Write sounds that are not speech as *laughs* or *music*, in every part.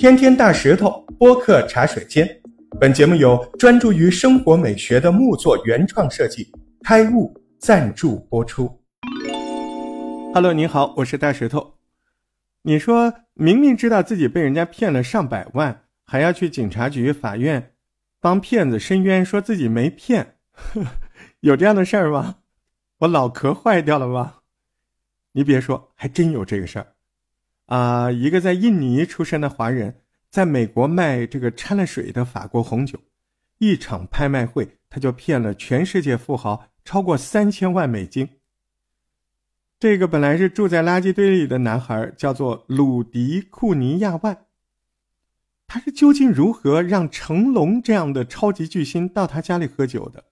天天大石头播客茶水间，本节目由专注于生活美学的木作原创设计开悟赞助播出。Hello，您好，我是大石头。你说明明知道自己被人家骗了上百万，还要去警察局、法院帮骗子申冤，说自己没骗，*laughs* 有这样的事儿吗？我脑壳坏掉了吗？你别说，还真有这个事儿。啊，一个在印尼出生的华人，在美国卖这个掺了水的法国红酒，一场拍卖会他就骗了全世界富豪超过三千万美金。这个本来是住在垃圾堆里的男孩，叫做鲁迪库尼亚万。他是究竟如何让成龙这样的超级巨星到他家里喝酒的？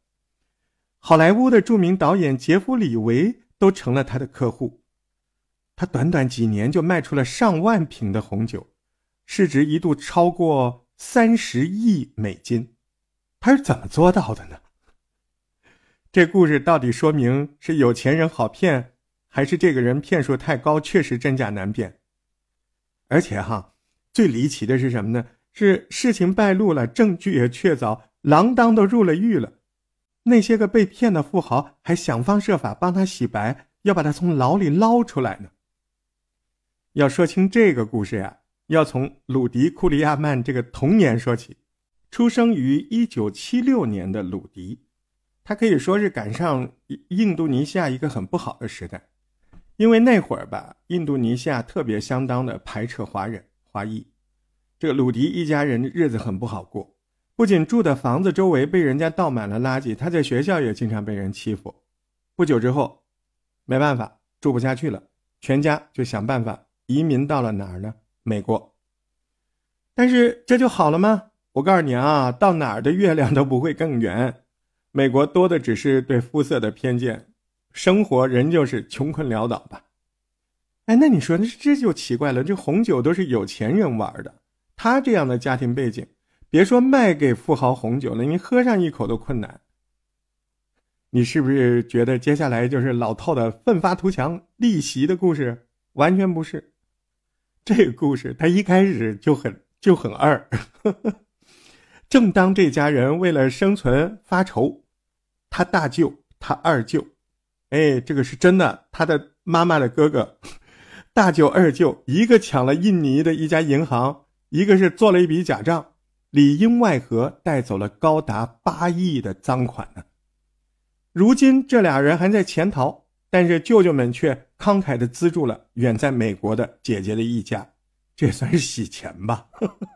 好莱坞的著名导演杰夫·里维都成了他的客户。他短短几年就卖出了上万瓶的红酒，市值一度超过三十亿美金。他是怎么做到的呢？这故事到底说明是有钱人好骗，还是这个人骗术太高，确实真假难辨？而且哈，最离奇的是什么呢？是事情败露了，证据也确凿，锒铛都入了狱了，那些个被骗的富豪还想方设法帮他洗白，要把他从牢里捞出来呢。要说清这个故事呀，要从鲁迪·库里亚曼这个童年说起。出生于一九七六年的鲁迪，他可以说是赶上印度尼西亚一个很不好的时代，因为那会儿吧，印度尼西亚特别相当的排斥华人、华裔。这个鲁迪一家人日子很不好过，不仅住的房子周围被人家倒满了垃圾，他在学校也经常被人欺负。不久之后，没办法，住不下去了，全家就想办法。移民到了哪儿呢？美国。但是这就好了吗？我告诉你啊，到哪儿的月亮都不会更圆。美国多的只是对肤色的偏见，生活仍旧是穷困潦倒吧。哎，那你说，那这就奇怪了。这红酒都是有钱人玩的，他这样的家庭背景，别说卖给富豪红酒了，你喝上一口都困难。你是不是觉得接下来就是老套的奋发图强、逆袭的故事？完全不是。这个故事他一开始就很就很二呵呵。正当这家人为了生存发愁，他大舅、他二舅，哎，这个是真的，他的妈妈的哥哥，大舅、二舅，一个抢了印尼的一家银行，一个是做了一笔假账，里应外合带走了高达八亿的赃款呢。如今这俩人还在潜逃。但是舅舅们却慷慨地资助了远在美国的姐姐的一家，这也算是洗钱吧。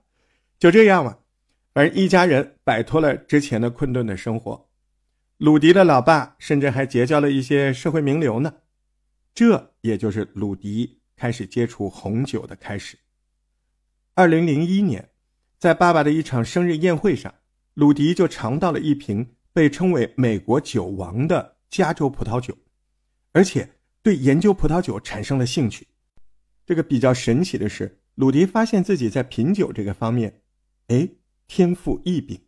*laughs* 就这样吧，而一家人摆脱了之前的困顿的生活。鲁迪的老爸甚至还结交了一些社会名流呢。这也就是鲁迪开始接触红酒的开始。二零零一年，在爸爸的一场生日宴会上，鲁迪就尝到了一瓶被称为“美国酒王”的加州葡萄酒。而且对研究葡萄酒产生了兴趣。这个比较神奇的是，鲁迪发现自己在品酒这个方面，哎，天赋异禀。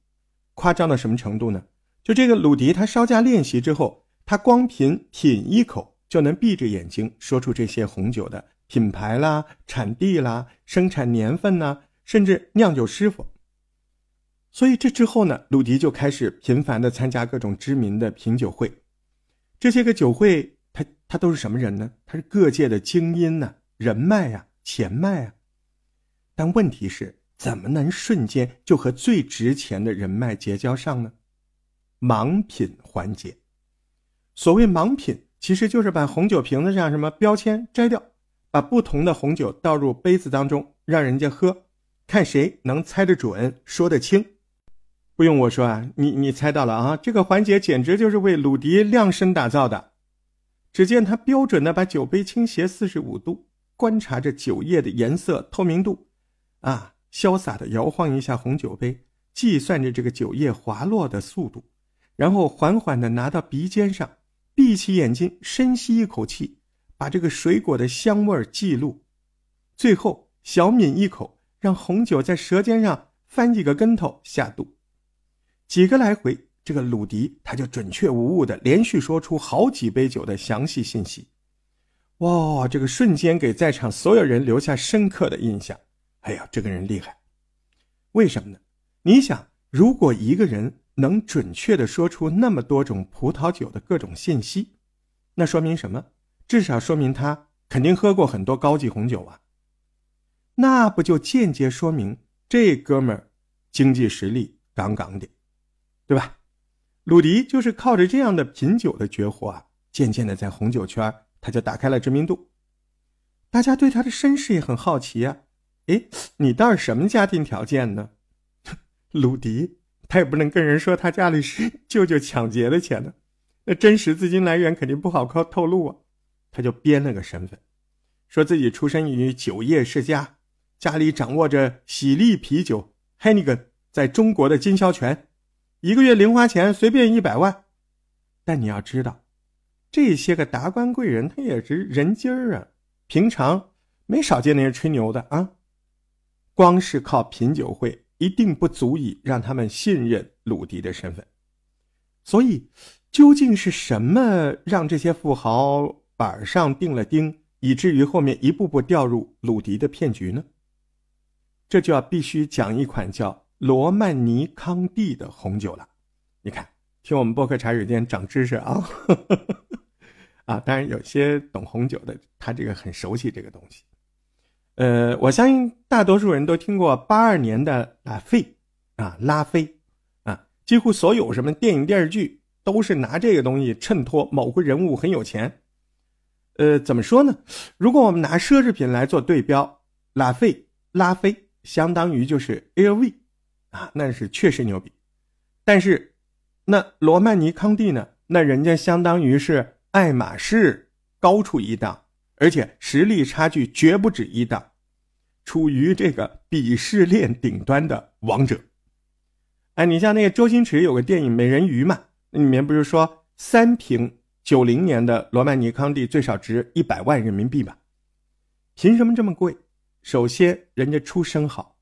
夸张到什么程度呢？就这个鲁迪，他稍加练习之后，他光凭品一口就能闭着眼睛说出这些红酒的品牌啦、产地啦、生产年份呐，甚至酿酒师傅。所以这之后呢，鲁迪就开始频繁地参加各种知名的品酒会。这些个酒会。他都是什么人呢？他是各界的精英呐，人脉呀，钱脉啊。但问题是，怎么能瞬间就和最值钱的人脉结交上呢？盲品环节。所谓盲品，其实就是把红酒瓶子上什么标签摘掉，把不同的红酒倒入杯子当中，让人家喝，看谁能猜得准，说得清。不用我说啊，你你猜到了啊，这个环节简直就是为鲁迪量身打造的。只见他标准的把酒杯倾斜四十五度，观察着酒液的颜色透明度，啊，潇洒的摇晃一下红酒杯，计算着这个酒液滑落的速度，然后缓缓的拿到鼻尖上，闭起眼睛，深吸一口气，把这个水果的香味记录，最后小抿一口，让红酒在舌尖上翻几个跟头下肚，几个来回。这个鲁迪他就准确无误的连续说出好几杯酒的详细信息，哇，这个瞬间给在场所有人留下深刻的印象。哎呀，这个人厉害。为什么呢？你想，如果一个人能准确的说出那么多种葡萄酒的各种信息，那说明什么？至少说明他肯定喝过很多高级红酒啊。那不就间接说明这哥们儿经济实力杠杠的，对吧？鲁迪就是靠着这样的品酒的绝活啊，渐渐的在红酒圈他就打开了知名度。大家对他的身世也很好奇呀。哎，你倒是什么家庭条件呢？*laughs* 鲁迪他也不能跟人说他家里是 *laughs* 舅舅抢劫的钱呢，那真实资金来源肯定不好靠透露啊。他就编了个身份，说自己出身于酒业世家，家里掌握着喜力啤酒 Heineken 在中国的经销权，一个月零花钱随便一百万。但你要知道，这些个达官贵人他也是人精儿啊，平常没少见那些吹牛的啊。光是靠品酒会，一定不足以让他们信任鲁迪的身份。所以，究竟是什么让这些富豪板上钉了钉，以至于后面一步步掉入鲁迪的骗局呢？这就要必须讲一款叫罗曼尼康帝的红酒了。你看，听我们播客茶水间长知识啊！*laughs* 啊，当然有些懂红酒的，他这个很熟悉这个东西。呃，我相信大多数人都听过八二年的拉菲，啊，拉菲，啊，几乎所有什么电影电视剧都是拿这个东西衬托某个人物很有钱。呃，怎么说呢？如果我们拿奢侈品来做对标，拉菲、拉菲相当于就是 LV，啊，那是确实牛逼。但是，那罗曼尼康帝呢？那人家相当于是爱马仕高出一档。而且实力差距绝不止一档，处于这个鄙视链顶端的王者。哎，你像那个周星驰有个电影《美人鱼》嘛，那里面不是说三瓶九零年的罗曼尼康帝最少值一百万人民币吗？凭什么这么贵？首先，人家出身好，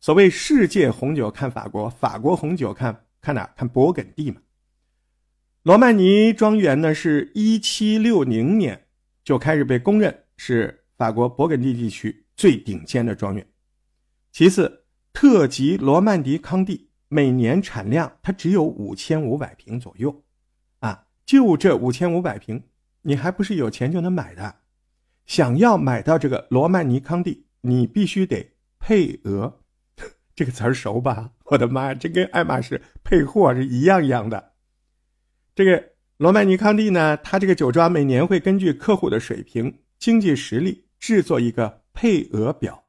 所谓世界红酒看法国，法国红酒看看哪？看勃艮第嘛。罗曼尼庄园呢，是一七六零年。就开始被公认是法国勃艮第地区最顶尖的庄园。其次，特级罗曼迪康帝每年产量它只有五千五百瓶左右，啊，就这五千五百瓶，你还不是有钱就能买的。想要买到这个罗曼尼康帝，你必须得配额，这个词儿熟吧？我的妈，这跟爱马仕配货是一样一样的，这个。罗曼尼康帝呢？他这个酒庄每年会根据客户的水平、经济实力制作一个配额表，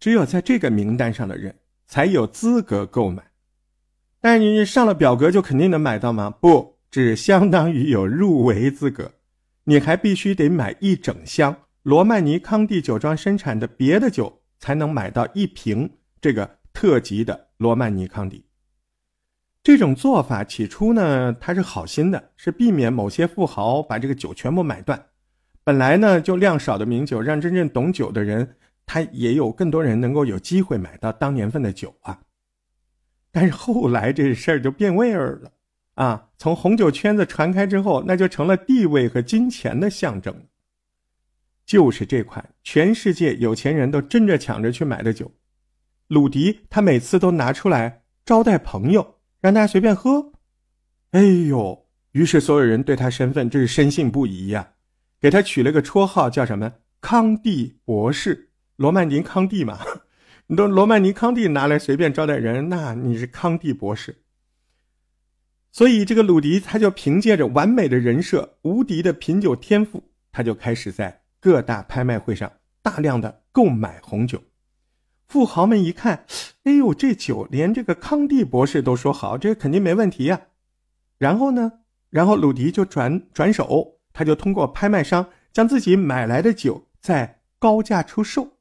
只有在这个名单上的人才有资格购买。但是你上了表格就肯定能买到吗？不，只相当于有入围资格。你还必须得买一整箱罗曼尼康帝酒庄生产的别的酒，才能买到一瓶这个特级的罗曼尼康帝。这种做法起初呢，他是好心的，是避免某些富豪把这个酒全部买断。本来呢，就量少的名酒，让真正懂酒的人，他也有更多人能够有机会买到当年份的酒啊。但是后来这事儿就变味儿了啊！从红酒圈子传开之后，那就成了地位和金钱的象征。就是这款全世界有钱人都争着抢着去买的酒，鲁迪他每次都拿出来招待朋友。让大家随便喝，哎呦！于是所有人对他身份真是深信不疑呀，给他取了个绰号叫什么“康帝博士”，罗曼尼康帝嘛。你都罗曼尼康帝拿来随便招待人，那你是康帝博士。所以这个鲁迪他就凭借着完美的人设、无敌的品酒天赋，他就开始在各大拍卖会上大量的购买红酒。富豪们一看，哎呦，这酒连这个康帝博士都说好，这肯定没问题呀。然后呢，然后鲁迪就转转手，他就通过拍卖商将自己买来的酒再高价出售。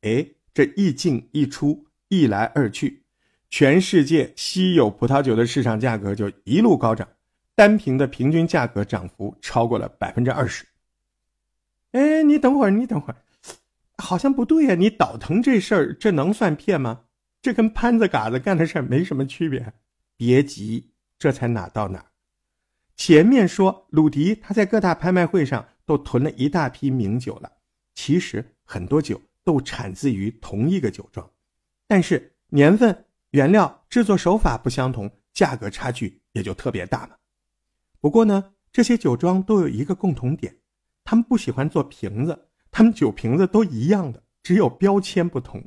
哎，这一进一出，一来二去，全世界稀有葡萄酒的市场价格就一路高涨，单瓶的平均价格涨幅超过了百分之二十。哎，你等会儿，你等会儿。好像不对呀！你倒腾这事儿，这能算骗吗？这跟潘子嘎子干的事儿没什么区别。别急，这才哪到哪。前面说鲁迪他在各大拍卖会上都囤了一大批名酒了，其实很多酒都产自于同一个酒庄，但是年份、原料、制作手法不相同，价格差距也就特别大了。不过呢，这些酒庄都有一个共同点，他们不喜欢做瓶子，他们酒瓶子都一样的，只有标签不同。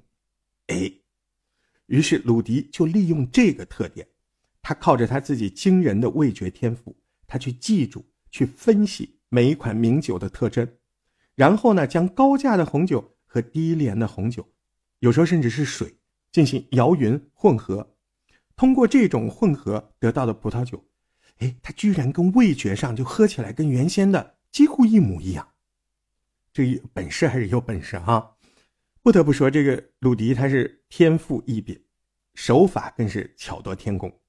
哎，于是鲁迪就利用这个特点，他靠着他自己惊人的味觉天赋，他去记住、去分析每一款名酒的特征。然后呢，将高价的红酒和低廉的红酒，有时候甚至是水，进行摇匀混合。通过这种混合得到的葡萄酒，哎，它居然跟味觉上就喝起来跟原先的几乎一模一样。这本事还是有本事哈！不得不说，这个鲁迪他是天赋异禀，手法更是巧夺天工。